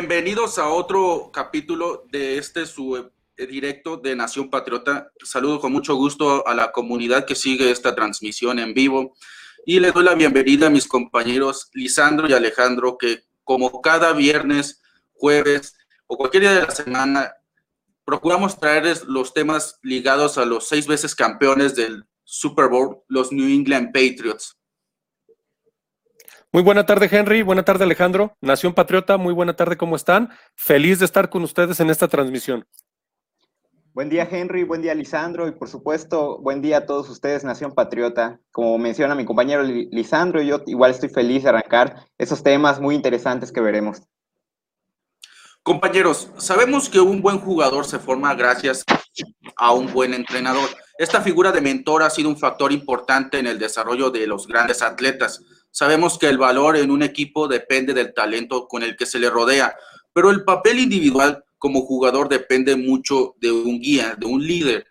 Bienvenidos a otro capítulo de este su eh, directo de Nación Patriota. Saludo con mucho gusto a la comunidad que sigue esta transmisión en vivo y les doy la bienvenida a mis compañeros Lisandro y Alejandro que como cada viernes, jueves o cualquier día de la semana procuramos traerles los temas ligados a los seis veces campeones del Super Bowl, los New England Patriots. Muy buena tarde, Henry. Buena tarde, Alejandro. Nación Patriota, muy buena tarde, ¿cómo están? Feliz de estar con ustedes en esta transmisión. Buen día, Henry. Buen día, Lisandro. Y por supuesto, buen día a todos ustedes, Nación Patriota. Como menciona mi compañero Lisandro, yo igual estoy feliz de arrancar esos temas muy interesantes que veremos. Compañeros, sabemos que un buen jugador se forma gracias a un buen entrenador. Esta figura de mentor ha sido un factor importante en el desarrollo de los grandes atletas. Sabemos que el valor en un equipo depende del talento con el que se le rodea, pero el papel individual como jugador depende mucho de un guía, de un líder.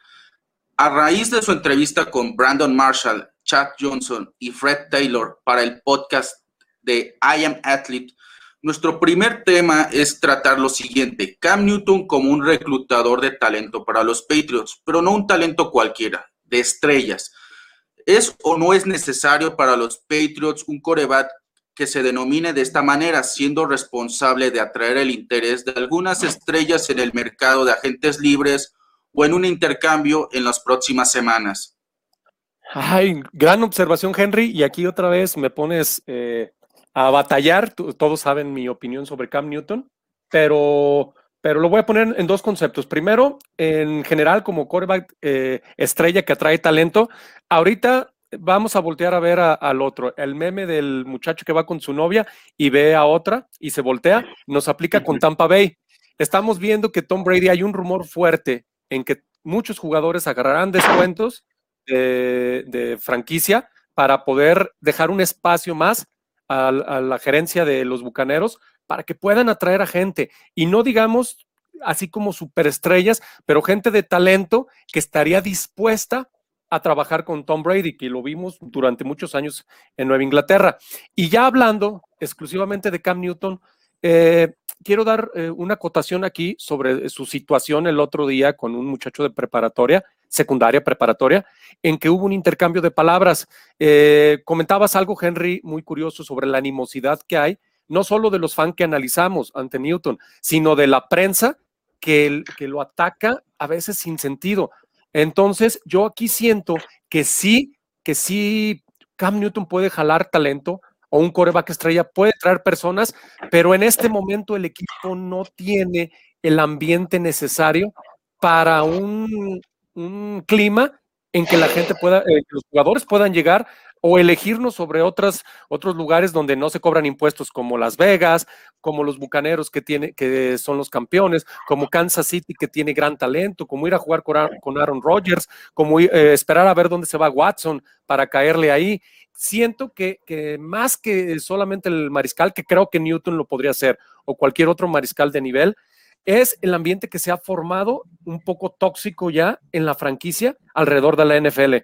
A raíz de su entrevista con Brandon Marshall, Chad Johnson y Fred Taylor para el podcast de I Am Athlete, nuestro primer tema es tratar lo siguiente, Cam Newton como un reclutador de talento para los Patriots, pero no un talento cualquiera, de estrellas. ¿Es o no es necesario para los Patriots un coreback que se denomine de esta manera, siendo responsable de atraer el interés de algunas estrellas en el mercado de agentes libres o en un intercambio en las próximas semanas? Ay, gran observación, Henry. Y aquí otra vez me pones eh, a batallar. Todos saben mi opinión sobre Cam Newton, pero, pero lo voy a poner en dos conceptos. Primero, en general, como coreback eh, estrella que atrae talento, ahorita vamos a voltear a ver al otro. El meme del muchacho que va con su novia y ve a otra y se voltea, nos aplica con Tampa Bay. Estamos viendo que Tom Brady hay un rumor fuerte en que muchos jugadores agarrarán descuentos de, de franquicia para poder dejar un espacio más a, a, la gerencia de los bucaneros para que puedan atraer a gente y no digamos así como superestrellas, pero gente de talento que estaría dispuesta a trabajar con Tom Brady, que lo vimos durante muchos años en Nueva Inglaterra. Y ya hablando exclusivamente de Cam Newton, eh, quiero dar eh, una acotación aquí sobre su situación el otro día con un muchacho de preparatoria, secundaria preparatoria, en que hubo un intercambio de palabras. Eh, comentabas algo, Henry, muy curioso sobre la animosidad que hay, no solo de los fans que analizamos ante Newton, sino de la prensa que, que lo ataca a veces sin sentido. Entonces, yo aquí siento que sí, que sí, Cam Newton puede jalar talento o un coreback estrella puede traer personas, pero en este momento el equipo no tiene el ambiente necesario para un, un clima en que la gente pueda, eh, que los jugadores puedan llegar o elegirnos sobre otras, otros lugares donde no se cobran impuestos como Las Vegas, como los Bucaneros que, tiene, que son los campeones, como Kansas City que tiene gran talento, como ir a jugar con Aaron Rodgers, como eh, esperar a ver dónde se va Watson para caerle ahí. Siento que, que más que solamente el mariscal, que creo que Newton lo podría hacer, o cualquier otro mariscal de nivel, es el ambiente que se ha formado un poco tóxico ya en la franquicia alrededor de la NFL,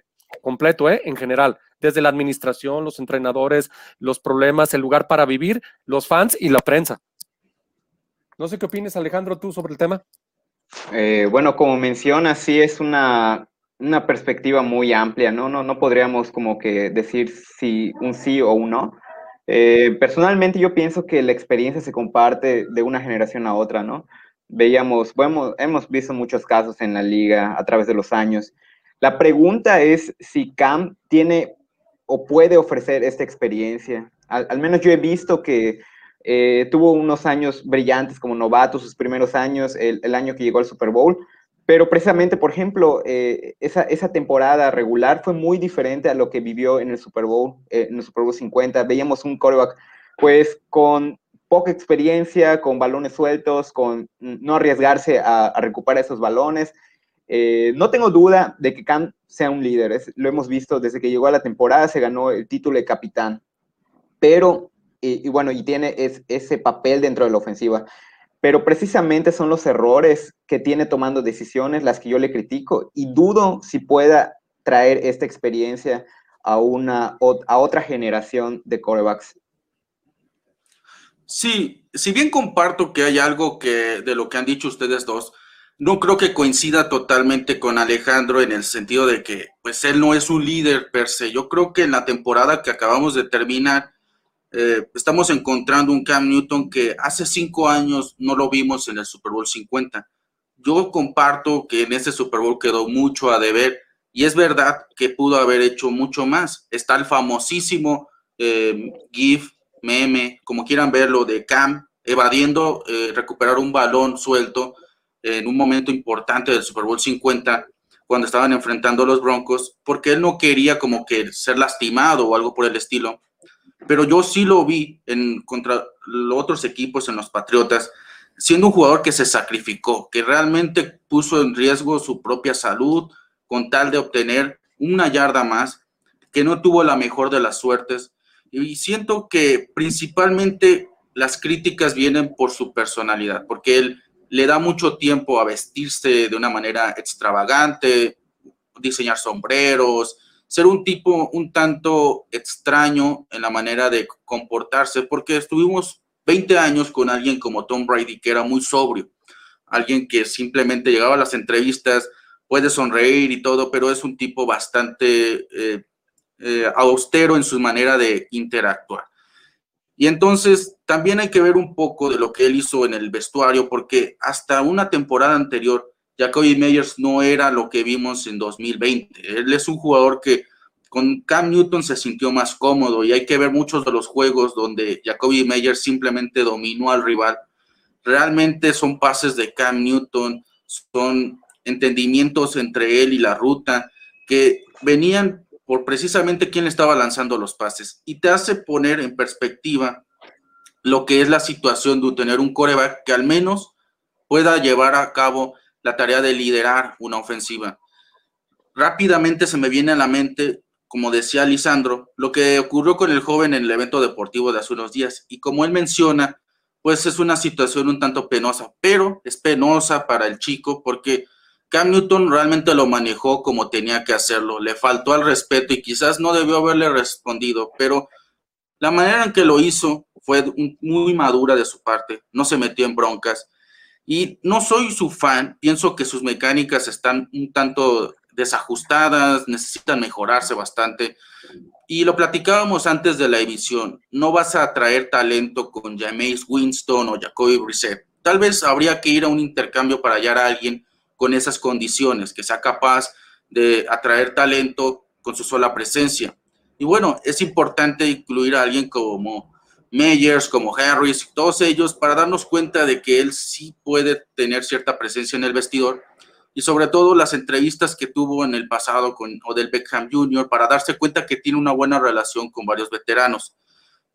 completo, ¿eh? En general desde la administración, los entrenadores, los problemas, el lugar para vivir, los fans y la prensa. No sé qué opinas, Alejandro, tú sobre el tema. Eh, bueno, como mencionas, sí es una, una perspectiva muy amplia, ¿no? ¿no? No podríamos como que decir si un sí o un no. Eh, personalmente yo pienso que la experiencia se comparte de una generación a otra, ¿no? Veíamos, bueno, hemos visto muchos casos en la liga a través de los años. La pregunta es si Cam tiene o puede ofrecer esta experiencia. Al, menos yo he visto que eh, tuvo unos años brillantes como novato, sus primeros años, el, año que llegó al Super Bowl, pero precisamente, por ejemplo, eh, esa, esa, temporada regular fue muy diferente a lo que vivió en el Super Bowl, eh, en el Super Bowl 50. Veíamos un coreback, pues, con poca experiencia, con balones sueltos, con no arriesgarse a, recuperar esos balones. Eh, no tengo duda de que Cam sea un líder, lo hemos visto desde que llegó a la temporada, se ganó el título de capitán, pero, y, bueno, y tiene ese papel dentro de la ofensiva, pero precisamente son los errores que tiene tomando decisiones las que yo le critico y dudo si pueda traer esta experiencia a, una, a otra generación de corebacks. Sí, si bien comparto que hay algo que de lo que han dicho ustedes dos, no creo que coincida totalmente con Alejandro en el sentido de que pues él no es un líder per se. Yo creo que en la temporada que acabamos de terminar eh, estamos encontrando un Cam Newton que hace cinco años no lo vimos en el Super Bowl 50. Yo comparto que en ese Super Bowl quedó mucho a deber y es verdad que pudo haber hecho mucho más. Está el famosísimo eh, GIF meme, como quieran verlo, de Cam evadiendo eh, recuperar un balón suelto en un momento importante del Super Bowl 50 cuando estaban enfrentando a los Broncos, porque él no quería como que ser lastimado o algo por el estilo. Pero yo sí lo vi en contra los otros equipos, en los Patriotas, siendo un jugador que se sacrificó, que realmente puso en riesgo su propia salud con tal de obtener una yarda más, que no tuvo la mejor de las suertes, y siento que principalmente las críticas vienen por su personalidad, porque él le da mucho tiempo a vestirse de una manera extravagante, diseñar sombreros, ser un tipo un tanto extraño en la manera de comportarse, porque estuvimos 20 años con alguien como Tom Brady, que era muy sobrio, alguien que simplemente llegaba a las entrevistas, puede sonreír y todo, pero es un tipo bastante eh, eh, austero en su manera de interactuar. Y entonces también hay que ver un poco de lo que él hizo en el vestuario, porque hasta una temporada anterior, Jacoby Meyers no era lo que vimos en 2020. Él es un jugador que con Cam Newton se sintió más cómodo y hay que ver muchos de los juegos donde Jacoby Meyers simplemente dominó al rival. Realmente son pases de Cam Newton, son entendimientos entre él y la ruta que venían por precisamente quién estaba lanzando los pases y te hace poner en perspectiva lo que es la situación de tener un coreback que al menos pueda llevar a cabo la tarea de liderar una ofensiva. Rápidamente se me viene a la mente, como decía Lisandro, lo que ocurrió con el joven en el evento deportivo de hace unos días. Y como él menciona, pues es una situación un tanto penosa, pero es penosa para el chico porque Cam Newton realmente lo manejó como tenía que hacerlo, le faltó al respeto y quizás no debió haberle respondido, pero la manera en que lo hizo fue muy madura de su parte, no se metió en broncas y no soy su fan, pienso que sus mecánicas están un tanto desajustadas, necesitan mejorarse bastante. Y lo platicábamos antes de la emisión, no vas a atraer talento con Jameis Winston o Jacoby Brissett. Tal vez habría que ir a un intercambio para hallar a alguien con esas condiciones, que sea capaz de atraer talento con su sola presencia. Y bueno, es importante incluir a alguien como Meyers, como Harris, todos ellos, para darnos cuenta de que él sí puede tener cierta presencia en el vestidor y sobre todo las entrevistas que tuvo en el pasado con Odell Beckham Jr. para darse cuenta que tiene una buena relación con varios veteranos.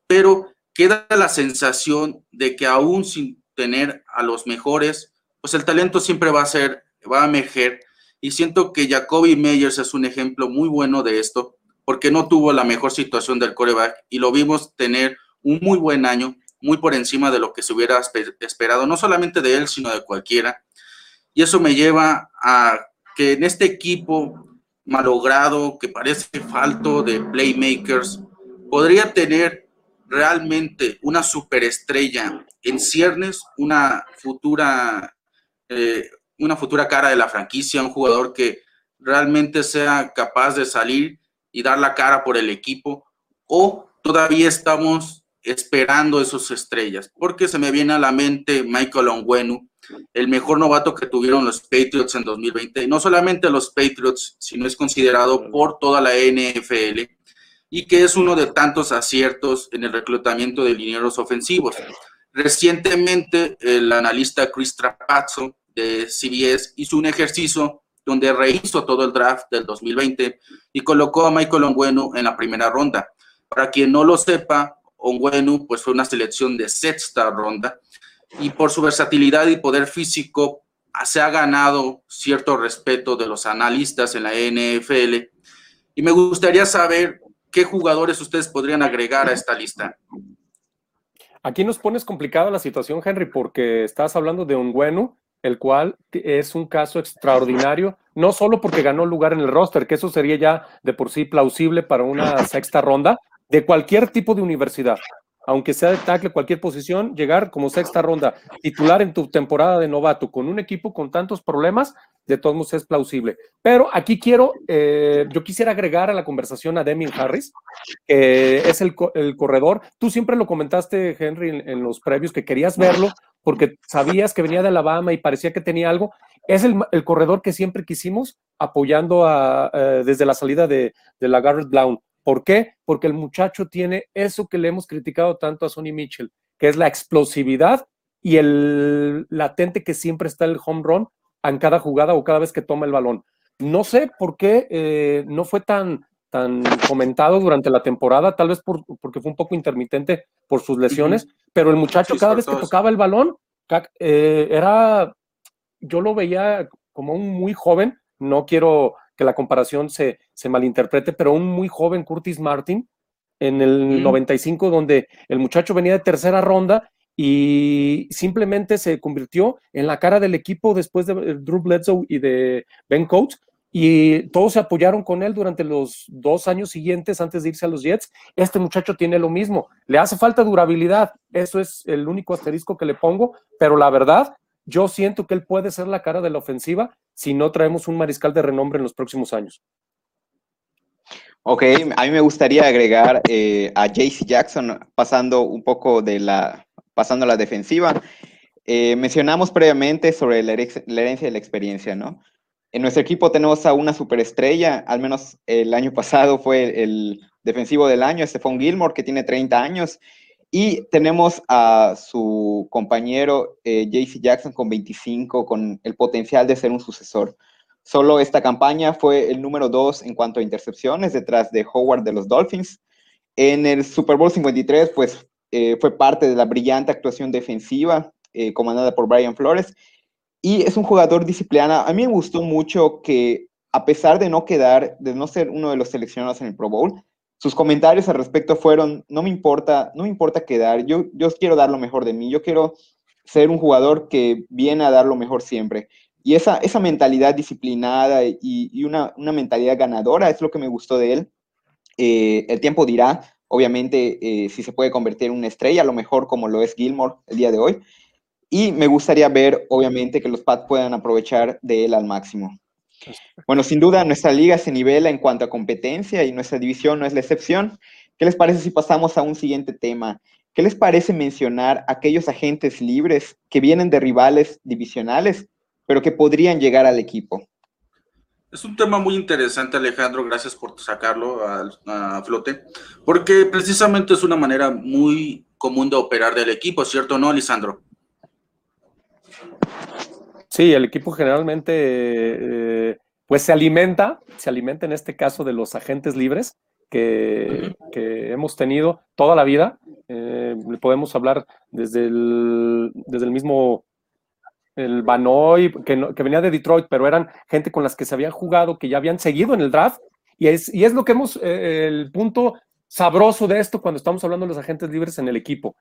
Pero queda la sensación de que aún sin tener a los mejores, pues el talento siempre va a ser va a emerger. Y siento que Jacoby Meyers es un ejemplo muy bueno de esto, porque no tuvo la mejor situación del coreback y lo vimos tener un muy buen año, muy por encima de lo que se hubiera esperado, no solamente de él, sino de cualquiera. Y eso me lleva a que en este equipo malogrado, que parece falto de playmakers, podría tener realmente una superestrella en ciernes, una futura eh, una futura cara de la franquicia, un jugador que realmente sea capaz de salir y dar la cara por el equipo, o todavía estamos esperando esos estrellas, porque se me viene a la mente Michael Onguenu, el mejor novato que tuvieron los Patriots en 2020, no solamente los Patriots, sino es considerado por toda la NFL y que es uno de tantos aciertos en el reclutamiento de linieros ofensivos. Recientemente, el analista Chris Trapazzo de CBS hizo un ejercicio donde rehizo todo el draft del 2020 y colocó a Michael Onguenu en la primera ronda. Para quien no lo sepa, Onguenu pues fue una selección de sexta ronda y por su versatilidad y poder físico se ha ganado cierto respeto de los analistas en la NFL. Y me gustaría saber qué jugadores ustedes podrían agregar a esta lista. Aquí nos pones complicada la situación, Henry, porque estás hablando de Onguenu, el cual es un caso extraordinario, no solo porque ganó lugar en el roster, que eso sería ya de por sí plausible para una sexta ronda de cualquier tipo de universidad, aunque sea de tackle, cualquier posición, llegar como sexta ronda titular en tu temporada de novato con un equipo con tantos problemas, de todos modos es plausible. Pero aquí quiero, eh, yo quisiera agregar a la conversación a Demian Harris, que es el, corredor. Tú siempre lo comentaste, Henry, en, los previos, que querías verlo porque sabías que venía de Alabama y parecía que tenía algo. Es el, corredor que siempre quisimos apoyando a, eh, desde la salida de, de la Garrett Brown. ¿Por qué? Porque el muchacho tiene eso que le hemos criticado tanto a Sonny Mitchell, que es la explosividad y el latente que siempre está el home run en cada jugada o cada vez que toma el balón. No sé por qué eh, no fue tan, tan comentado durante la temporada, tal vez porque fue un poco intermitente por sus lesiones, pero el muchacho cada vez que tocaba el balón eh, era, yo lo veía como un muy joven, no quiero que la comparación se, se malinterprete, pero un muy joven Curtis Martin en el 95, donde el muchacho venía de tercera ronda y simplemente se convirtió en la cara del equipo después de eh, Drew Bledsoe y de Ben Coates, y todos se apoyaron con él durante los dos años siguientes antes de irse a los Jets. Este muchacho tiene lo mismo, le hace falta durabilidad, eso es el único asterisco que le pongo, pero la verdad, yo siento que él puede ser la cara de la ofensiva si no traemos un mariscal de renombre en los próximos años. Ok, a mí me gustaría agregar eh, a JC Jackson, pasando un poco de la, pasando la defensiva. Eh, mencionamos previamente sobre la, herencia de la experiencia, ¿no? En nuestro equipo tenemos a una superestrella, al menos el año pasado fue el defensivo del año, Stephon Gilmore, que tiene 30 años, y tenemos a su compañero eh, Jackson con 25, con el potencial de ser un sucesor. Solo esta campaña fue el número 2 en cuanto a intercepciones, detrás de Howard de los Dolphins. En el Super Bowl 53, pues eh, fue parte de la brillante actuación defensiva eh, comandada por Brian Flores. Y es un jugador disciplinado. A mí me gustó mucho que, a pesar de no quedar, de no ser uno de los seleccionados en el Pro Bowl, sus comentarios al respecto fueron, no me importa, no me importa quedar, yo, yo quiero dar lo mejor de mí, yo quiero ser un jugador que viene a dar lo mejor siempre. Y esa, esa mentalidad disciplinada y, una, mentalidad ganadora es lo que me gustó de él. Eh, el tiempo dirá, obviamente, eh, si se puede convertir en una estrella, a lo mejor como lo es Gilmore el día de hoy. Y me gustaría ver, obviamente, que los Pats puedan aprovechar de él al máximo. Bueno, sin duda, nuestra liga se nivela en cuanto a competencia y nuestra división no es la excepción. ¿Qué les parece si pasamos a un siguiente tema? ¿Qué les parece mencionar aquellos agentes libres que vienen de rivales divisionales, pero que podrían llegar al equipo? Es un tema muy interesante, Alejandro. Gracias por sacarlo a, flote, porque precisamente es una manera muy común de operar del equipo, ¿cierto o no, Lisandro? Sí, el equipo generalmente eh, pues se alimenta, se alimenta en este caso de los agentes libres que, hemos tenido toda la vida. Eh, podemos hablar desde el, desde el mismo el Banoy, que, que, venía de Detroit, pero eran gente con las que se habían jugado, que ya habían seguido en el draft. Y es, y es lo que hemos, eh, el punto sabroso de esto cuando estamos hablando de los agentes libres en el equipo.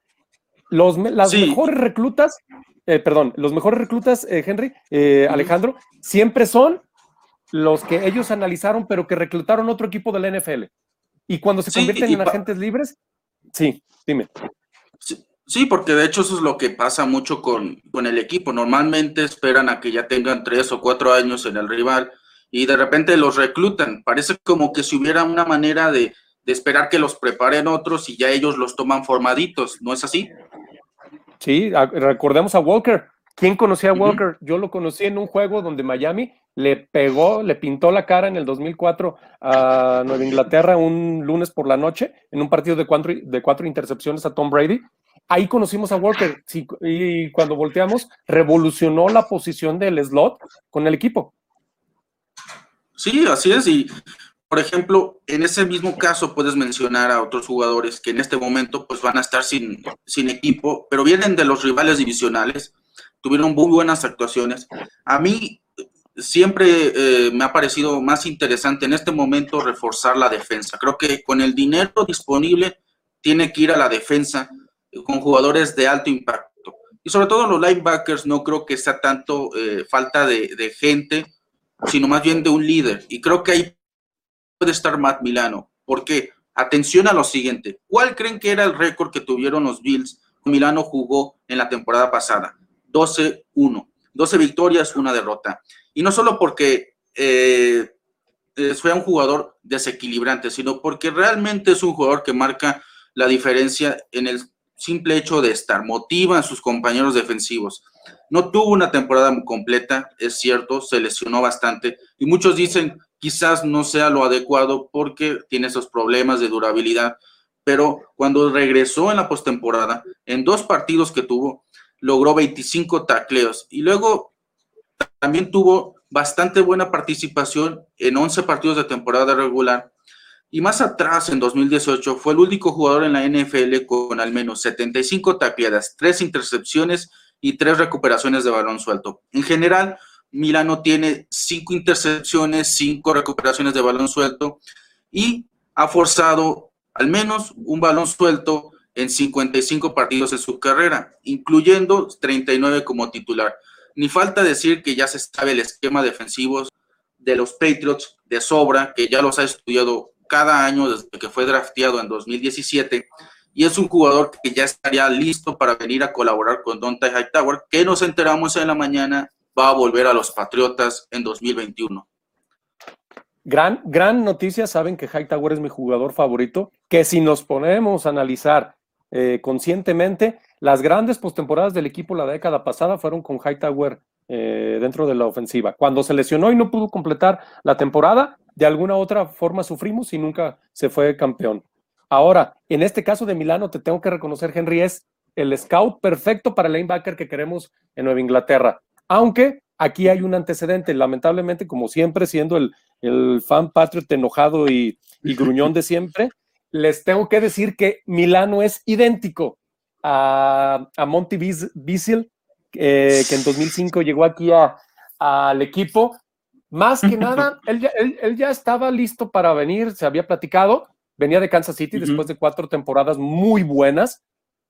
Los, las mejores reclutas eh, perdón, los mejores reclutas, eh, Henry, eh, Alejandro, siempre son los que ellos analizaron, pero que reclutaron otro equipo de la NFL. Y cuando se convierten en agentes libres, sí, dime. Sí, porque de hecho eso es lo que pasa mucho con, con, el equipo. Normalmente esperan a que ya tengan tres o cuatro años en el rival y de repente los reclutan. Parece como que si hubiera una manera de, de esperar que los preparen otros y ya ellos los toman formaditos, ¿no es así? Sí, recordemos a Walker. ¿Quién conocía a Walker? Yo lo conocí en un juego donde Miami le pegó, le pintó la cara en el 2004 a Nueva Inglaterra un lunes por la noche en un partido de cuatro, de cuatro intercepciones a Tom Brady. ahí conocimos a Walker y cuando volteamos revolucionó la posición del slot con el equipo. Sí, así es. Y por ejemplo, en ese mismo caso puedes mencionar a otros jugadores que en este momento pues van a estar sin, sin equipo, pero vienen de los rivales divisionales, tuvieron muy buenas actuaciones. A mí siempre eh, me ha parecido más interesante en este momento reforzar la defensa. Creo que con el dinero disponible tiene que ir a la defensa con jugadores de alto impacto. Y sobre todo los linebackers no creo que sea tanto eh, falta de, gente, sino más bien de un líder. Y creo que ahí puede estar Matt Milano. Porque, atención a lo siguiente, ¿cuál creen que era el récord que tuvieron los Bills? Milano jugó en la temporada pasada, 12-1, 12 victorias, una derrota. Y no solo porque eh, eh, fue un jugador desequilibrante, sino porque realmente es un jugador que marca la diferencia en el simple hecho de estar, motiva a sus compañeros defensivos. No tuvo una temporada completa, es cierto, se lesionó bastante y muchos dicen quizás no sea lo adecuado porque tiene esos problemas de durabilidad, pero cuando regresó en la postemporada, en dos partidos que tuvo, logró 25 tacleos y luego también tuvo bastante buena participación en 11 partidos de temporada regular. Y más atrás, en 2018, fue el único jugador en la NFL con al menos 75 tacleadas, 3 intercepciones y 3 recuperaciones de balón suelto. En general, Milano tiene cinco intercepciones, cinco recuperaciones de balón suelto y ha forzado al menos un balón suelto en 55 partidos en su carrera, incluyendo 39 como titular. Ni falta decir que ya se sabe el esquema defensivo de los Patriots de sobra, que ya los ha estudiado cada año desde que fue drafteado en 2017 y es un jugador que ya estaría listo para venir a colaborar con Donta Hightower, que nos enteramos en la mañana va a volver a los Patriotas en 2021. Gran, gran noticia, saben que Hightower es mi jugador favorito, que si nos ponemos a analizar eh, conscientemente, las grandes postemporadas del equipo la década pasada fueron con Hightower eh, dentro de la ofensiva. Cuando se lesionó y no pudo completar la temporada, de alguna otra forma sufrimos y nunca se fue campeón. Ahora, en este caso de Milano, te tengo que reconocer, Henry, es el scout perfecto para el linebacker que queremos en Nueva Inglaterra. Aunque aquí hay un antecedente, lamentablemente, como siempre, siendo el, fan patriot enojado y, gruñón de siempre, les tengo que decir que Milano es idéntico a, Monty Bisil, eh, que en 2005 llegó aquí al equipo. Más que nada, él ya, estaba listo para venir, se había platicado, venía de Kansas City después de cuatro temporadas muy buenas,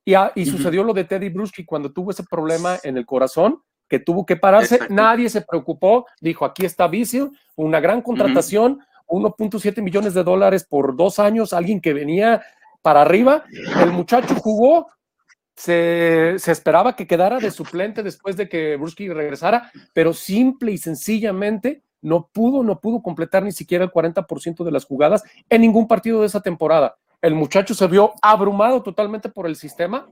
y, sucedió lo de Teddy Bruschi cuando tuvo ese problema en el corazón, que tuvo que pararse, nadie se preocupó, dijo, aquí está Vicio, una gran contratación, 1.7 millones de dólares por dos años, alguien que venía para arriba, el muchacho jugó, se, esperaba que quedara de suplente después de que Bruschi regresara, pero simple y sencillamente no pudo, no pudo completar ni siquiera el 40% de las jugadas en ningún partido de esa temporada. El muchacho se vio abrumado totalmente por el sistema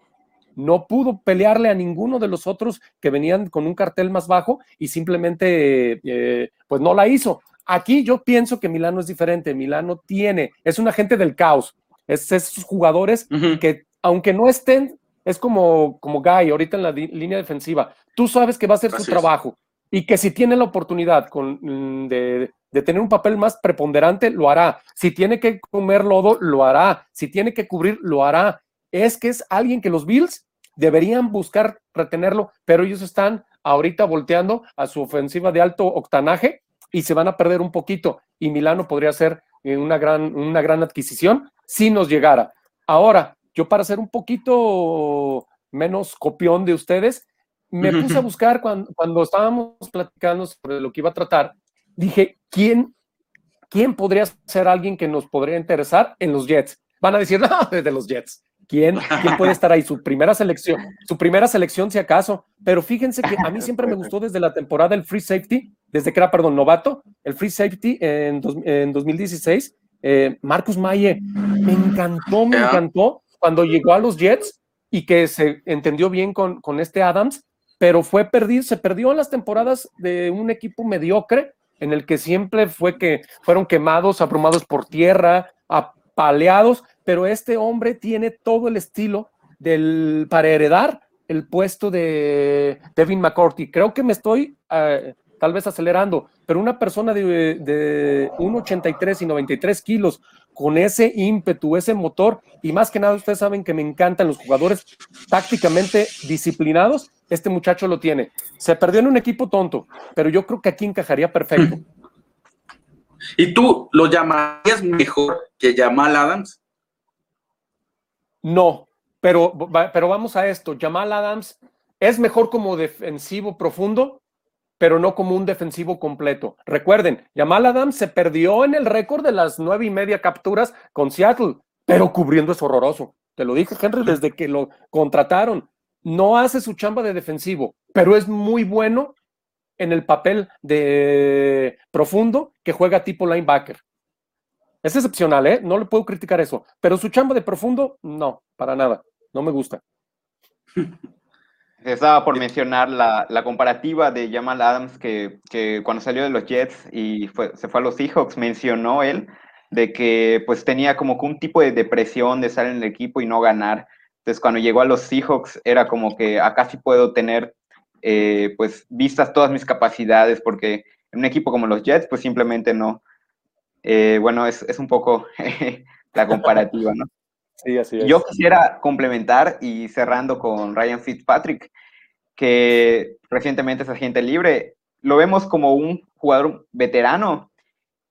no pudo pelearle a ninguno de los otros que venían con un cartel más bajo y simplemente eh, pues no la hizo. Aquí yo pienso que Milano es diferente. Milano tiene, es un agente del caos. Es esos jugadores que, aunque no estén, es como, como Guy ahorita en la línea defensiva. Tú sabes que va a hacer su trabajo y que si tiene la oportunidad con, mm, de, de, tener un papel más preponderante, lo hará. Si tiene que comer lodo, lo hará. Si tiene que cubrir, lo hará. Es que es alguien que los Bills deberían buscar retenerlo, pero ellos están ahorita volteando a su ofensiva de alto octanaje y se van a perder un poquito. Y Milano podría ser eh, una gran, una gran adquisición si nos llegara. Ahora, yo para ser un poquito menos copión de ustedes, me puse a buscar cuando, cuando estábamos platicando sobre lo que iba a tratar, dije, ¿quién, ¿quién podría ser alguien que nos podría interesar en los Jets? Van a decir, no, desde los Jets. ¿Quién, puede estar ahí? Su primera selección, su primera selección si acaso. Pero fíjense que a mí siempre me gustó desde la temporada el free safety, desde que era, perdón, novato, el free safety en, en 2016. Eh, Marcus Maye, me encantó, me encantó cuando llegó a los Jets y que se entendió bien con, con este Adams, pero fue perdido, se perdió en las temporadas de un equipo mediocre en el que siempre fue que fueron quemados, abrumados por tierra, apaleados, pero este hombre tiene todo el estilo para heredar el puesto de Devin McCourty. Creo que me estoy eh, tal vez acelerando, pero una persona de, de 1,83 y 93 kilos con ese ímpetu, ese motor, y más que nada ustedes saben que me encantan los jugadores tácticamente disciplinados, este muchacho lo tiene. Se perdió en un equipo tonto, pero yo creo que aquí encajaría perfecto. ¿Y tú lo llamarías mejor que Jamal Adams? No, pero, pero vamos a esto. Jamal Adams es mejor como defensivo profundo, pero no como un defensivo completo. Recuerden, Jamal Adams se perdió en el récord de las nueve y media capturas con Seattle, pero cubriendo es horroroso. Te lo dije, Henry, desde que lo contrataron. No hace su chamba de defensivo, pero es muy bueno en el papel de profundo que juega tipo linebacker. Es excepcional, ¿eh? No le puedo criticar eso, pero su chamba de profundo, no, para nada, no me gusta. Estaba por mencionar la, comparativa de Jamal Adams que, cuando salió de los Jets y se fue a los Seahawks, mencionó él de que pues tenía como que un tipo de depresión de estar en el equipo y no ganar. Entonces cuando llegó a los Seahawks era como que acá sí puedo tener eh, pues vistas todas mis capacidades porque en un equipo como los Jets pues simplemente no. Eh, bueno, es, es un poco la comparativa, ¿no? Yo quisiera complementar y cerrando con Ryan Fitzpatrick, que recientemente es agente libre. Lo vemos como un jugador veterano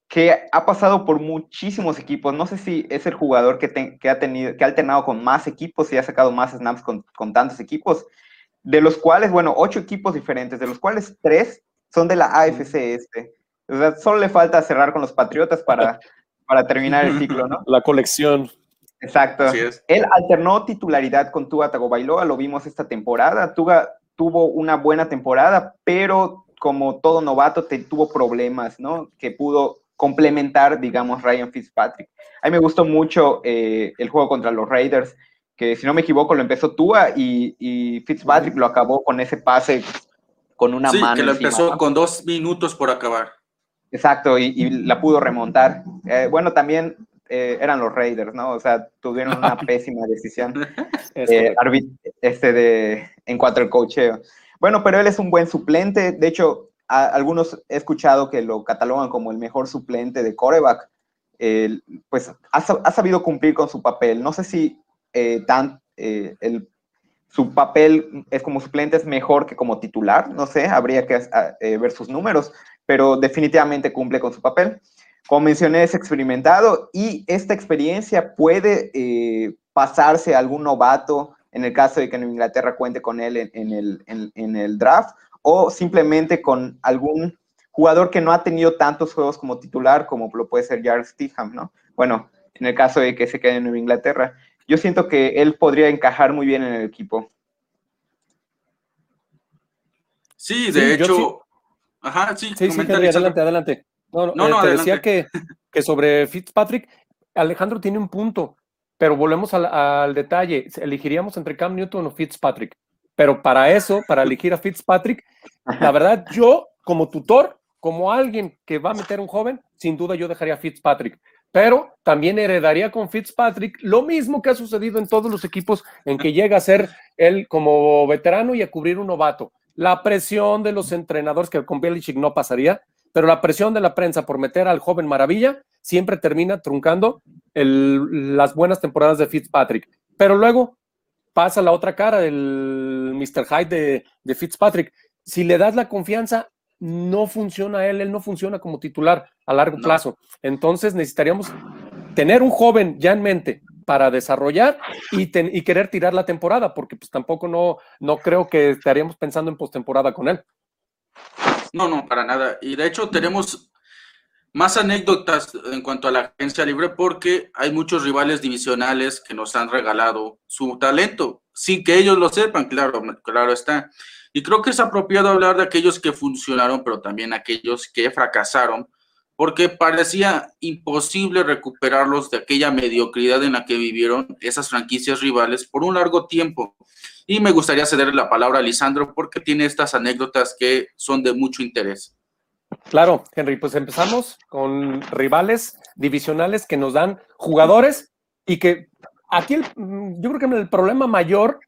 que ha pasado por muchísimos equipos. No sé si es el jugador que, ha tenido, que ha alternado con más equipos y ha sacado más snaps con, tantos equipos, de los cuales, bueno, ocho equipos diferentes, de los cuales tres son de la AFC este. O sea, solo le falta cerrar con los Patriotas para, para terminar el ciclo, ¿no? La colección. Exacto. Él alternó titularidad con Tua Tagovailoa, lo vimos esta temporada. Tua tuvo una buena temporada, pero como todo novato te, tuvo problemas, ¿no? Que pudo complementar, digamos, Ryan Fitzpatrick. A mí me gustó mucho eh, el juego contra los Raiders, que si no me equivoco lo empezó Tua y, Fitzpatrick lo acabó con ese pase con una sí, que lo empezó con dos minutos por acabar. Exacto, y, la pudo remontar. Eh, bueno, también eh, eran los Raiders, ¿no? O sea, tuvieron una pésima decisión eh, este de, en cuanto al cocheo. Bueno, pero él es un buen suplente. De hecho, algunos he escuchado que lo catalogan como el mejor suplente de coreback. pues ha, sabido cumplir con su papel. No sé si eh, tan, el, su papel es como suplente es mejor que como titular. No sé, habría que ver sus números, pero definitivamente cumple con su papel. Como mencioné, es experimentado y esta experiencia puede eh, pasarse a algún novato en el caso de que en Inglaterra cuente con él en, el, en, el, draft o simplemente con algún jugador que no ha tenido tantos juegos como titular como lo puede ser Jared Stiham, ¿no? Bueno, en el caso de que se quede en Nueva Inglaterra. Yo siento que él podría encajar muy bien en el equipo. Sí, de hecho. Ajá, sí, sí, sí adelante, adelante. No, no, eh, te decía que, que, sobre Fitzpatrick, Alejandro tiene un punto, pero volvemos al, detalle. Elegiríamos entre Cam Newton o Fitzpatrick. Pero para eso, para elegir a Fitzpatrick, la verdad, yo como tutor, como alguien que va a meter un joven, sin duda yo dejaría a Fitzpatrick. Pero también heredaría con Fitzpatrick lo mismo que ha sucedido en todos los equipos en que llega a ser él como veterano y a cubrir un novato. La presión de los entrenadores, que con Belichick no pasaría, pero la presión de la prensa por meter al joven maravilla siempre termina truncando las buenas temporadas de Fitzpatrick. Pero luego pasa la otra cara, el Mr. Hyde de, Fitzpatrick. Si le das la confianza, no funciona él, él no funciona como titular a largo plazo. Entonces necesitaríamos tener un joven ya en mente para desarrollar y, y, querer tirar la temporada, porque pues tampoco no, no creo que estaríamos pensando en postemporada con él. No, no, para nada. Y de hecho tenemos más anécdotas en cuanto a la agencia libre porque hay muchos rivales divisionales que nos han regalado su talento, sin que ellos lo sepan, claro, claro está. Y creo que es apropiado hablar de aquellos que funcionaron, pero también aquellos que fracasaron, porque parecía imposible recuperarlos de aquella mediocridad en la que vivieron esas franquicias rivales por un largo tiempo. Y me gustaría cederle la palabra a Lisandro porque tiene estas anécdotas que son de mucho interés. Claro, Henry, pues empezamos con rivales divisionales que nos dan jugadores y que aquí mm, yo creo que el problema mayor,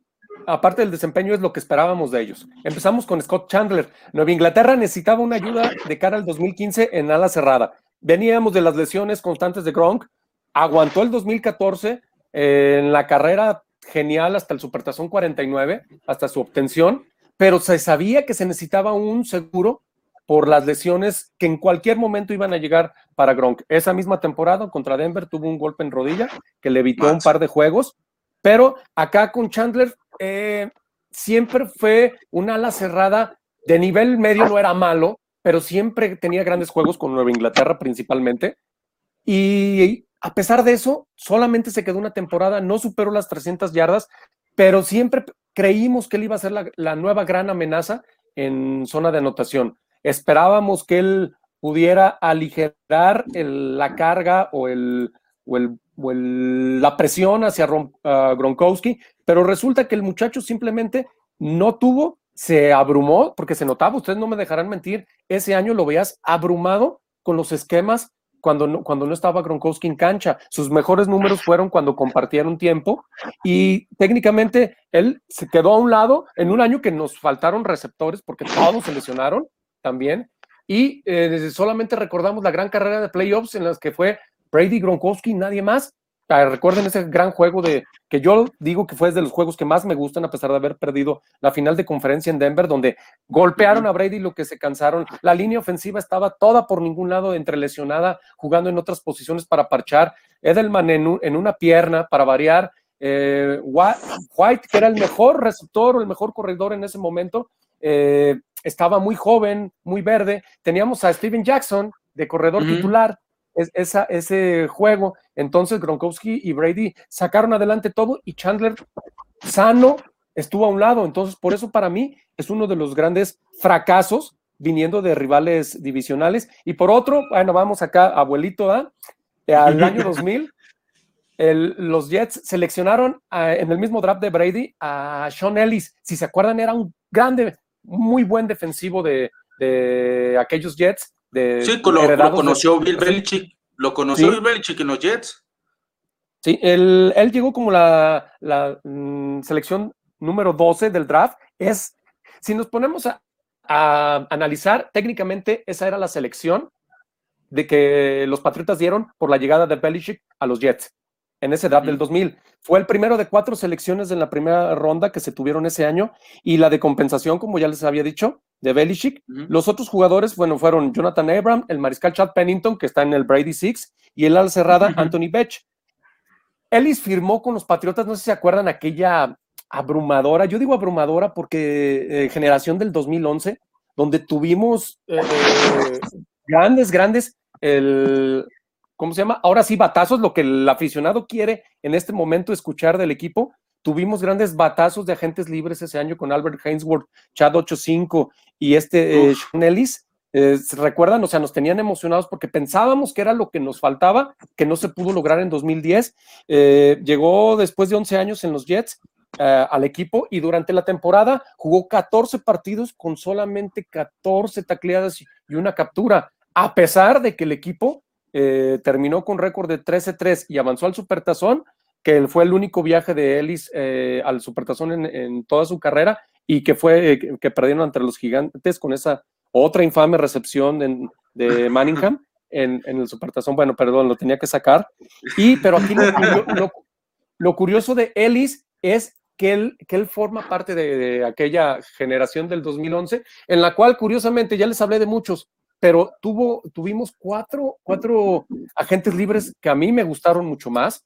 aparte del desempeño, es lo que esperábamos de ellos. Empezamos con Scott Chandler. Nueva Inglaterra necesitaba una ayuda de cara al 2015 en ala cerrada. Veníamos de las lesiones constantes de Gronk, aguantó el 2014 en la carrera genial hasta el Supertazón 49, hasta su obtención, pero se sabía que se necesitaba un seguro por las lesiones que en cualquier momento iban a llegar para Gronk. Esa misma temporada contra Denver tuvo un golpe en rodilla que le evitó un par de juegos, pero acá con Chandler eh, siempre fue una ala cerrada de nivel medio, no era malo, pero siempre tenía grandes juegos con Nueva Inglaterra principalmente. Y a pesar de eso, solamente se quedó una temporada, no superó las 300 yardas, pero siempre creímos que él iba a ser la nueva gran amenaza en zona de anotación. Esperábamos que él pudiera aligerar la carga o, el, la presión hacia Gronkowski, pero resulta que el muchacho simplemente no tuvo, se abrumó, porque se notaba, ustedes no me dejarán mentir, ese año lo veías abrumado con los esquemas cuando no, cuando no estaba Gronkowski en cancha. Sus mejores números fueron cuando compartieron tiempo y técnicamente él se quedó a un lado en un año que nos faltaron receptores porque todos se lesionaron también. Y eh, solamente recordamos la gran carrera de playoffs en las que fue Brady Gronkowski, nadie más. Ah, recuerden ese gran juego de que yo digo que fue de los juegos que más me gustan a pesar de haber perdido la final de conferencia en Denver, donde golpearon a Brady lo que se cansaron. La línea ofensiva estaba toda por ningún lado entrelesionada, jugando en otras posiciones para parchar. Edelman en, en una pierna para variar. Eh, White, que era el mejor receptor o el mejor corredor en ese momento, eh, estaba muy joven, muy verde. Teníamos a Steven Jackson de corredor titular, esa, ese juego. Entonces Gronkowski y Brady sacaron adelante todo y Chandler sano estuvo a un lado. Entonces, por eso para mí es uno de los grandes fracasos viniendo de rivales divisionales. Y por otro, bueno, vamos acá, abuelito, ¿ah? al año 2000. los Jets seleccionaron en el mismo draft de Brady a Sean Ellis. Si se acuerdan, era un grande muy buen defensivo de, aquellos Jets. De, sí, lo, conoció Bill Belichick. Lo conoció Bill Belichick en los Jets. Sí, él, él llegó como la, la mm, selección número 12 del draft. Es, si nos ponemos a, a, analizar, técnicamente esa era la selección de que los Patriotas dieron por la llegada de Belichick a los Jets en ese draft del 2000. Fue el primero de cuatro selecciones en la primera ronda que se tuvieron ese año y la de compensación, como ya les había dicho, de Belichick. Los otros jugadores, bueno, fueron Jonathan Abram, el mariscal Chad Pennington, que está en el Brady Six, y el al cerrada Anthony Betch. Ellis firmó con los Patriotas, no sé si se acuerdan, aquella abrumadora, yo digo abrumadora porque eh, generación del 2011, donde tuvimos eh, grandes, grandes, el, ¿cómo se llama? Ahora sí, batazos, lo que el aficionado quiere en este momento escuchar del equipo. Tuvimos grandes batazos de agentes libres ese año con Albert Hainsworth, Chad 85 y este eh, Sean Ellis. Eh, ¿Recuerdan? O sea, nos tenían emocionados porque pensábamos que era lo que nos faltaba, que no se pudo lograr en 2010. Eh, llegó después de 11 años en los Jets al equipo y durante la temporada jugó 14 partidos con solamente 14 tacleadas y una captura, a pesar de que el equipo eh, terminó con récord de 13-3 y avanzó al Supertazón, que fue el único viaje de Ellis eh, al Supertazón en, toda su carrera y que fue eh, que perdieron ante los gigantes con esa otra infame recepción de Manningham en, el Supertazón. Bueno, perdón, lo tenía que sacar. Y, pero aquí lo, curioso de Ellis es que él, que él forma parte de, de, aquella generación del 2011, en la cual, curiosamente, ya les hablé de muchos, pero tuvo, tuvimos cuatro, cuatro agentes libres que a mí me gustaron mucho más,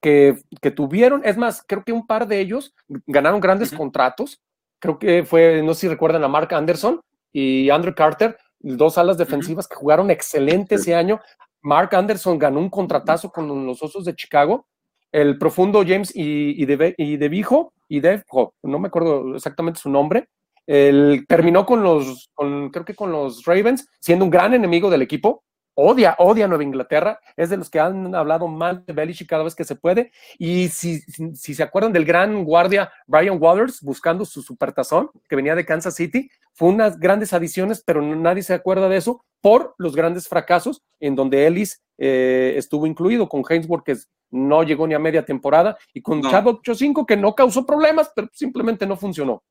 que, que tuvieron, es más, creo que un par de ellos ganaron grandes contratos, creo que fue, no sé si recuerdan a Mark Anderson y Andrew Carter, dos alas defensivas que jugaron excelente ese año. Mark Anderson ganó un contratazo con los Osos de Chicago. El profundo James y, y, de, y de Vijo, y de, no me acuerdo exactamente su nombre, él terminó con los, creo que con los Ravens, siendo un gran enemigo del equipo. Odia, odia a Nueva Inglaterra. Es de los que han hablado mal de Belichick cada vez que se puede. Y si, si, se acuerdan del gran guardia Brian Waters buscando su supertazón, que venía de Kansas City, fue unas grandes adiciones, pero nadie se acuerda de eso por los grandes fracasos en donde Ellis eh, estuvo incluido con Hainsworth, que no llegó ni a media temporada, y con No. Chadwick 8-5 que no causó problemas, pero simplemente no funcionó.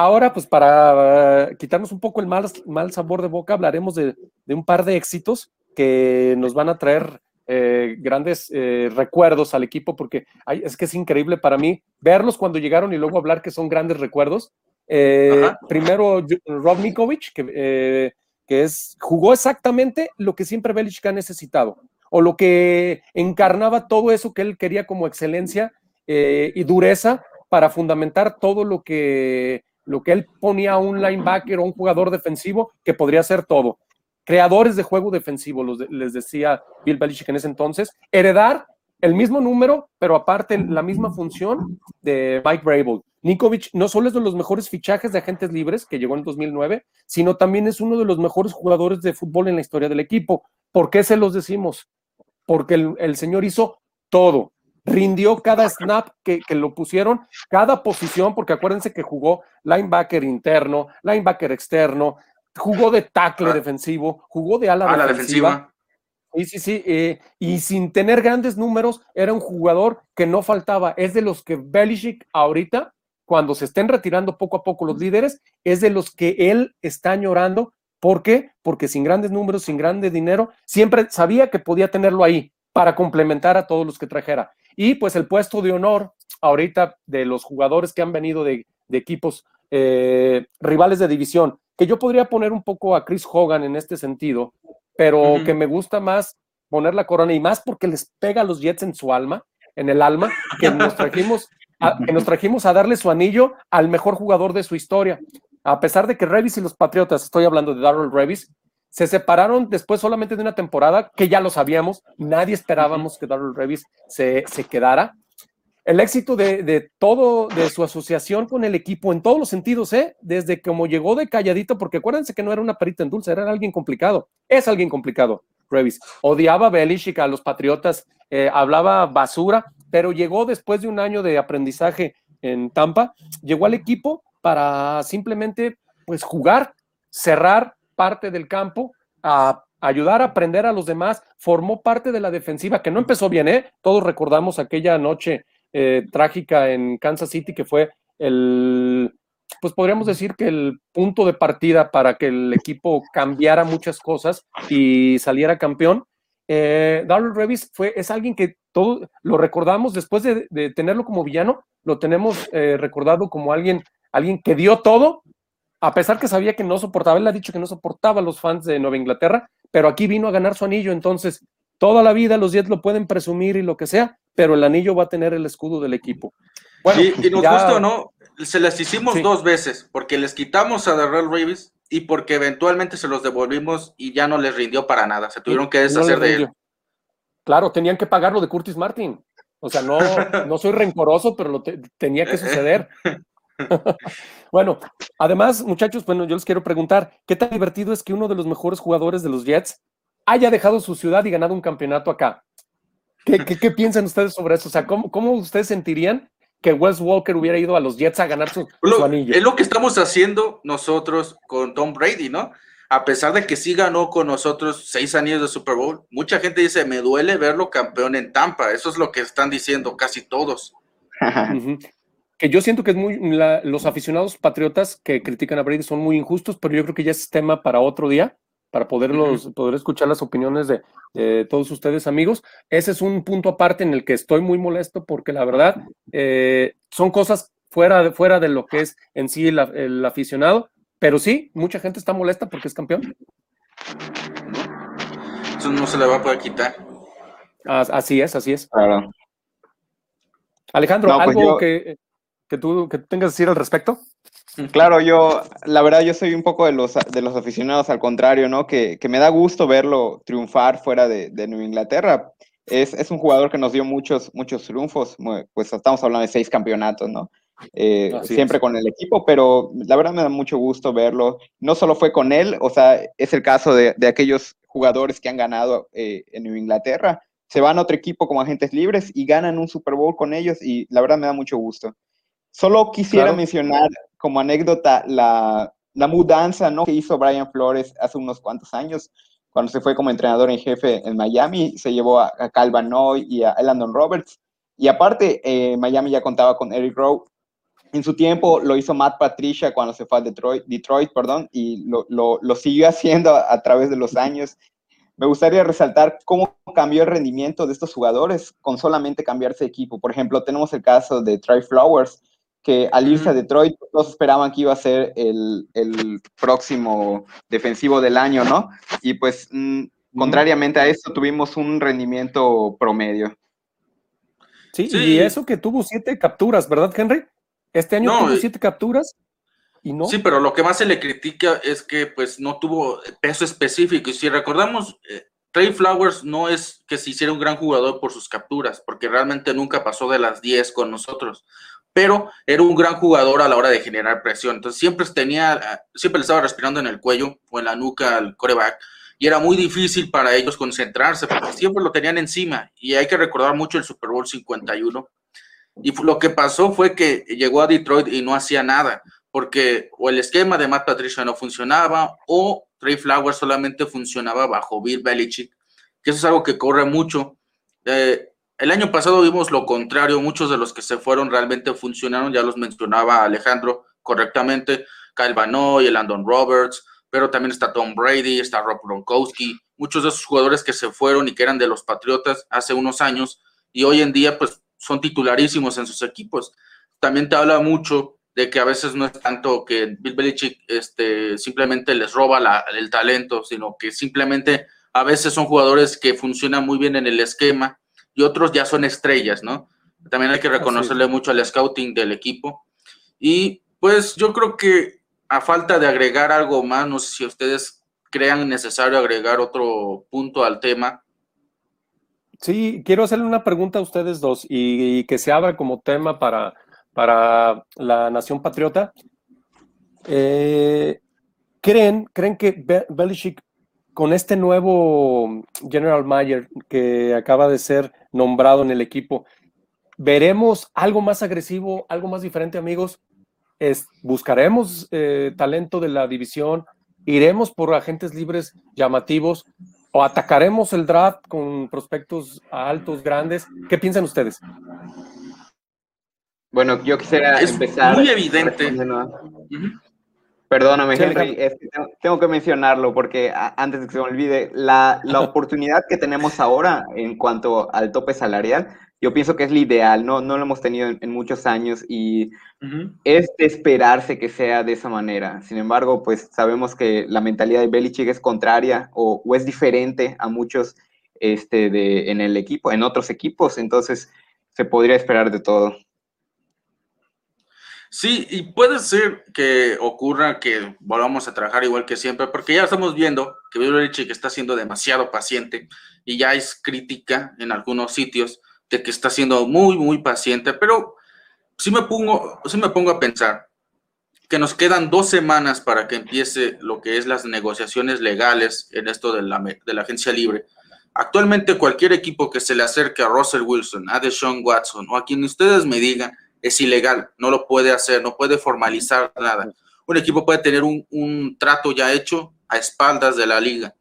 Ahora, pues para quitarnos un poco el mal, mal sabor de boca, hablaremos de, de un par de éxitos que nos van a traer eh, grandes eh, recuerdos al equipo, porque ay, es que es increíble para mí verlos cuando llegaron y luego hablar que son grandes recuerdos. Eh, primero, Ju- Rob Nikovic, que, eh, que es, jugó exactamente lo que siempre Belichick ha necesitado, o lo que encarnaba todo eso que él quería como excelencia eh, y dureza para fundamentar todo lo que, lo que él ponía a un linebacker o un jugador defensivo que podría hacer todo. Creadores de juego defensivo, les decía Bill Belichick en ese entonces, heredar el mismo número, pero aparte la misma función de Mike Vrabel. Nikovic no solo es de los mejores fichajes de agentes libres que llegó en 2009, sino también es uno de los mejores jugadores de fútbol en la historia del equipo. ¿Por qué se los decimos? Porque el señor hizo todo. Rindió cada snap que, que lo pusieron, cada posición, porque acuérdense que jugó linebacker interno, linebacker externo, jugó de tackle Ah. defensivo, jugó de ala A la defensiva. defensiva. Sí, sí, sí. eh, y sin tener grandes números, era un jugador que no faltaba. Es de los que Belichick ahorita, cuando se estén retirando poco a poco los líderes, es de los que él está añorando. ¿Por qué? Porque sin grandes números, sin grande dinero, siempre sabía que podía tenerlo ahí para complementar a todos los que trajera. Y pues el puesto de honor ahorita de los jugadores que han venido de, de equipos eh, rivales de división, que yo podría poner un poco a Chris Hogan en este sentido, pero que me gusta más poner la corona y más porque les pega a los Jets en su alma, en el alma, que nos trajimos a, que nos trajimos a darle su anillo al mejor jugador de su historia. A pesar de que Revis y los Patriotas, estoy hablando de Darrell Revis, se separaron después solamente de una temporada que ya lo sabíamos, nadie esperábamos que Darrell Revis se, se quedara. El éxito de, de todo, de su asociación con el equipo en todos los sentidos, ¿eh? Desde como llegó de calladito, porque acuérdense que no era una perita en dulce, era alguien complicado. Es alguien complicado, Revis. Odiaba a Belichick, a los Patriotas, eh, hablaba basura, pero llegó después de un año de aprendizaje en Tampa, llegó al equipo para simplemente pues jugar, cerrar parte del campo, a ayudar a aprender a los demás, formó parte de la defensiva que no empezó bien, ¿eh? Todos recordamos aquella noche eh, trágica en Kansas City que fue el, pues podríamos decir que el punto de partida para que el equipo cambiara muchas cosas y saliera campeón. Eh, Revis fue, es alguien que todos lo recordamos después de, de tenerlo como villano, lo tenemos eh, recordado como alguien, alguien que dio todo, a pesar que sabía que no soportaba, él ha dicho que no soportaba a los fans de Nueva Inglaterra, pero aquí vino a ganar su anillo, entonces toda la vida los Jets lo pueden presumir y lo que sea, pero el anillo va a tener el escudo del equipo. Bueno, y, y nos ya- gusta o no, se las hicimos Sí. dos veces, porque les quitamos a Darrell Reeves y porque eventualmente se los devolvimos y ya no les rindió para nada. Se tuvieron que deshacer de él. Claro, tenían que pagarlo de Curtis Martin. O sea, no, no soy rencoroso, pero lo te- tenía que suceder. bueno, además, muchachos, bueno, yo les quiero preguntar, ¿qué tan divertido es que uno de los mejores jugadores de los Jets haya dejado su ciudad y ganado un campeonato acá? ¿Qué, qué, qué piensan ustedes sobre eso? O sea, ¿cómo, ¿cómo ustedes sentirían que Wes Walker hubiera ido a los Jets a ganar su, su Lo- anillo? es lo que estamos haciendo nosotros con Tom Brady, ¿no? A pesar de que sí ganó con nosotros seis anillos de Super Bowl, mucha gente dice, me duele verlo campeón en Tampa. Eso es lo que están diciendo casi todos. Que yo siento que es muy la- los aficionados patriotas que critican a Brady son muy injustos, pero yo creo que ya es tema para otro día, para poderlos, poder escuchar las opiniones de, de todos ustedes, amigos. Ese es un punto aparte en el que estoy muy molesto porque la verdad eh, son cosas fuera de, fuera de lo que es en sí el, el aficionado, pero sí, mucha gente está molesta porque es campeón. Eso no se le va a poder quitar. As- Así es, así es. Claro. Alejandro, No, pues ¿algo yo- que, que, tú, que tú tengas que decir al respecto? Claro, yo, la verdad, yo soy un poco de los, de los aficionados al contrario, ¿no? Que, que me da gusto verlo triunfar fuera de, de Nueva Inglaterra. Es, es un jugador que nos dio muchos, muchos triunfos, pues estamos hablando de seis campeonatos, ¿no? Eh, siempre es. con el equipo, pero la verdad me da mucho gusto verlo. No solo fue con él, o sea, es el caso de, de aquellos jugadores que han ganado eh, en Nueva Inglaterra, se van a otro equipo como agentes libres y ganan un Super Bowl con ellos y la verdad me da mucho gusto. Solo quisiera Claro. mencionar como anécdota la, la mudanza ¿no? que hizo Brian Flores hace unos cuantos años. cuando se fue como entrenador en jefe en Miami, se llevó a, Calvin Noy y a Landon Roberts. Y aparte, eh, Miami ya contaba con Eric Rowe. En su tiempo lo hizo Matt Patricia cuando se fue a Detroit, Detroit perdón, y lo, lo, lo siguió haciendo a, través de los años. Me gustaría resaltar cómo cambió el rendimiento de estos jugadores con solamente cambiarse de equipo. Por ejemplo, tenemos el caso de Trey Flowers, que al irse a Detroit todos esperaban que iba a ser el, el próximo defensivo del año, ¿no? Y pues, mm, contrariamente a eso, tuvimos un rendimiento promedio. Sí, y eso que tuvo siete capturas, ¿verdad, Henry? Este año tuvo eh, siete capturas y no. Sí, pero lo que más se le critica es que pues no tuvo peso específico. Y si recordamos, eh, Trey Flowers no es que se hiciera un gran jugador por sus capturas, porque realmente nunca pasó de las 10 con nosotros pero era un gran jugador a la hora de generar presión. Entonces siempre tenía, siempre le estaba respirando en el cuello o en la nuca al coreback y era muy difícil para ellos concentrarse porque siempre lo tenían encima y hay que recordar mucho el Super Bowl 51. Y lo que pasó fue que llegó a Detroit y no hacía nada porque o el esquema de Matt Patricia no funcionaba o Trey Flowers solamente funcionaba bajo Bill Belichick, que eso es algo que corre mucho. Eh, el año pasado vimos lo contrario, muchos de los que se fueron realmente funcionaron, ya los mencionaba Alejandro correctamente, Kyle Banoy, el Landon Roberts, pero también está Tom Brady, está Rob Gronkowski, muchos de esos jugadores que se fueron y que eran de los Patriotas hace unos años y hoy en día pues son titularísimos en sus equipos. También te habla mucho de que a veces no es tanto que Bill Belichick este, simplemente les roba el talento, sino que simplemente a veces son jugadores que funcionan muy bien en el esquema y otros ya son estrellas, ¿no? También hay que reconocerle mucho al scouting del equipo. Y pues yo creo que a falta de agregar algo más, no sé si ustedes crean necesario agregar otro punto al tema. Sí, quiero hacerle una pregunta a ustedes dos y, que se abra como tema para, para la Nación Patriota. Eh, ¿creen, ¿Creen que Belichick con este nuevo General Mayer que acaba de ser nombrado en el equipo, veremos algo más agresivo, algo más diferente, amigos. Es, buscaremos eh, talento de la división, iremos por agentes libres llamativos o atacaremos el draft con prospectos altos, grandes. ¿Qué piensan ustedes? Bueno, yo quisiera es empezar. Muy evidente. Perdóname, Henry, tengo, que mencionarlo porque antes de que se me olvide, la, oportunidad que tenemos ahora en cuanto al tope salarial, yo pienso que es la ideal, no, no lo hemos tenido en, muchos años y es de esperarse que sea de esa manera. Sin embargo, pues sabemos que la mentalidad de Belichick es contraria o, o es diferente a muchos este, de, en el equipo, en otros equipos, entonces se podría esperar de todo. Sí, y puede ser que ocurra que volvamos a trabajar igual que siempre, porque ya estamos viendo que Bill que está siendo demasiado paciente y ya es crítica en algunos sitios de que está siendo muy, muy paciente, pero sí me pongo, sí me pongo a pensar que nos quedan dos semanas para que empiece lo que es las negociaciones legales en esto de la, de la agencia libre. Actualmente cualquier equipo que se le acerque a Russell Wilson, a Deshaun Watson o a quien ustedes me digan, es ilegal, no lo puede hacer, no puede formalizar nada. Un equipo puede tener un, trato ya hecho a espaldas de la liga,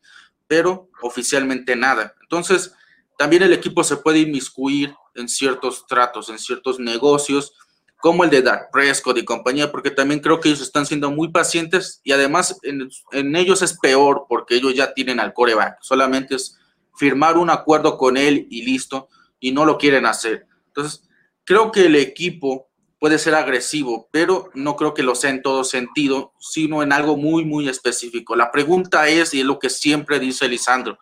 pero oficialmente nada. Entonces, también el equipo se puede inmiscuir en ciertos tratos, en ciertos negocios, como el de Dark Prescott y compañía, porque también creo que ellos están siendo muy pacientes y además en, en ellos es peor porque ellos ya tienen al coreback, solamente es firmar un acuerdo con él y listo, y no lo quieren hacer. Entonces, Creo que el equipo puede ser agresivo, pero no creo que lo sea en todo sentido, sino en algo muy, muy específico. La pregunta es, y es lo que siempre dice Lisandro,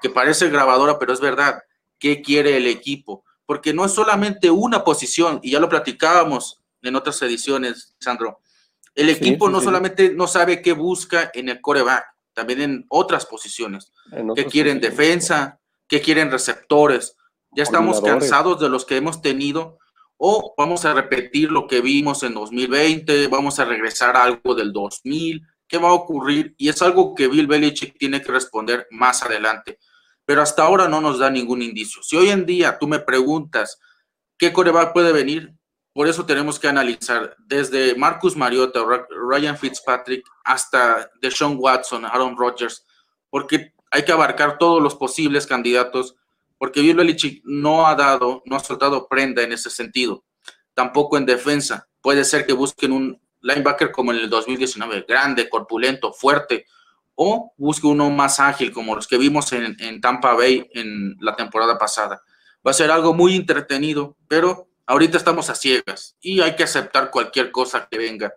que parece grabadora, pero es verdad, ¿qué quiere el equipo? Porque no es solamente una posición, y ya lo platicábamos en otras ediciones, Lisandro. El equipo no solamente no sabe qué busca en el coreback, también en otras posiciones. ¿Qué quieren defensa? ¿Qué quieren receptores? Ya estamos cansados de los que hemos tenido o vamos a repetir lo que vimos en 2020, vamos a regresar a algo del 2000, ¿qué va a ocurrir? Y es algo que Bill Belichick tiene que responder más adelante. Pero hasta ahora no nos da ningún indicio. Si hoy en día tú me preguntas qué coreback puede venir, por eso tenemos que analizar desde Marcus Mariota, Ryan Fitzpatrick, hasta Deshaun Watson, Aaron Rodgers, porque hay que abarcar todos los posibles candidatos, porque Bill Belichick no ha dado, no ha soltado prenda en ese sentido, tampoco en defensa. Puede ser que busquen un linebacker como en el 2019, grande, corpulento, fuerte, o busque uno más ágil, como los que vimos en, en Tampa Bay en la temporada pasada. Va a ser algo muy entretenido, pero ahorita estamos a ciegas y hay que aceptar cualquier cosa que venga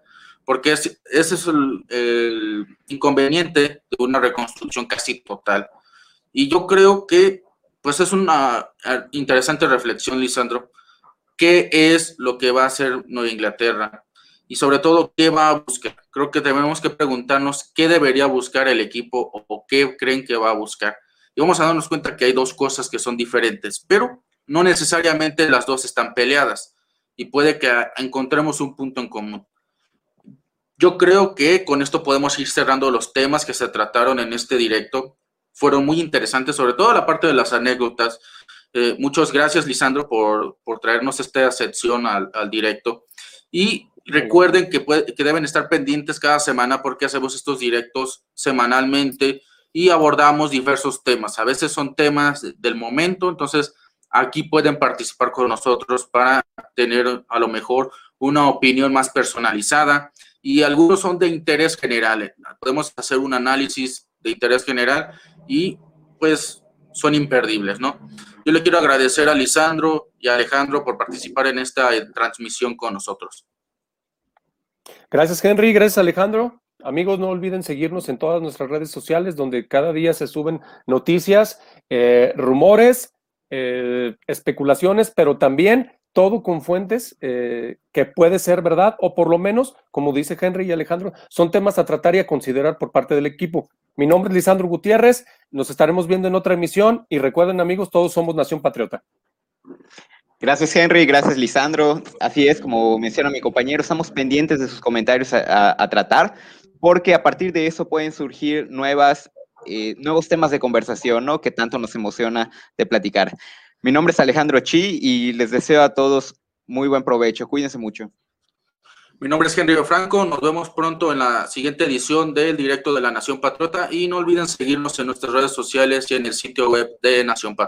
porque ese es el, inconveniente de una reconstrucción casi total. Y yo creo que, pues es una eh, interesante reflexión, Lisandro, qué es lo que va a hacer Nueva Inglaterra y sobre todo qué va a buscar. Creo que tenemos que preguntarnos qué debería buscar el equipo o qué creen que va a buscar. Y vamos a darnos cuenta que hay dos cosas que son diferentes, pero no necesariamente las dos están peleadas y puede que encontremos un punto en común. Yo creo que con esto podemos ir cerrando los temas que se trataron en este directo. Fueron muy interesantes, sobre todo la parte de las anécdotas. Eh, muchas gracias, Lisandro, por, traernos esta sección al, directo. Y recuerden que, que deben estar pendientes cada semana porque hacemos estos directos semanalmente y abordamos diversos temas. A veces son temas del momento, entonces aquí pueden participar con nosotros para tener a lo mejor una opinión más personalizada y algunos son de interés general. Podemos hacer un análisis de interés general y pues son imperdibles, ¿no? Yo le quiero agradecer a Lisandro y a Alejandro por participar en esta eh, transmisión con nosotros. Gracias, Henry. Gracias, Alejandro. Amigos, no olviden seguirnos en todas nuestras redes sociales, donde cada día se suben noticias, eh, rumores, eh, especulaciones, pero también todo con fuentes eh, que puede ser verdad o por lo menos, como dice Henry y Alejandro, son temas a tratar y a considerar por parte del equipo. Mi nombre es Lisandro Gutiérrez, nos estaremos viendo en otra emisión y recuerden amigos, todos somos Nación Patriota. Gracias Henry, gracias Lisandro. Así es, como menciona mi compañero, estamos pendientes de sus comentarios a, tratar porque a partir de eso pueden surgir nuevas, eh, nuevos temas de conversación, ¿no? Que tanto nos emociona de platicar. Mi nombre es Alejandro Chi y les deseo a todos muy buen provecho. Cuídense mucho. Mi nombre es Henry Franco. Nos vemos pronto en la siguiente edición del Directo de la Nación Patriota y no olviden seguirnos en nuestras redes sociales y en el sitio web de Nación Patriota.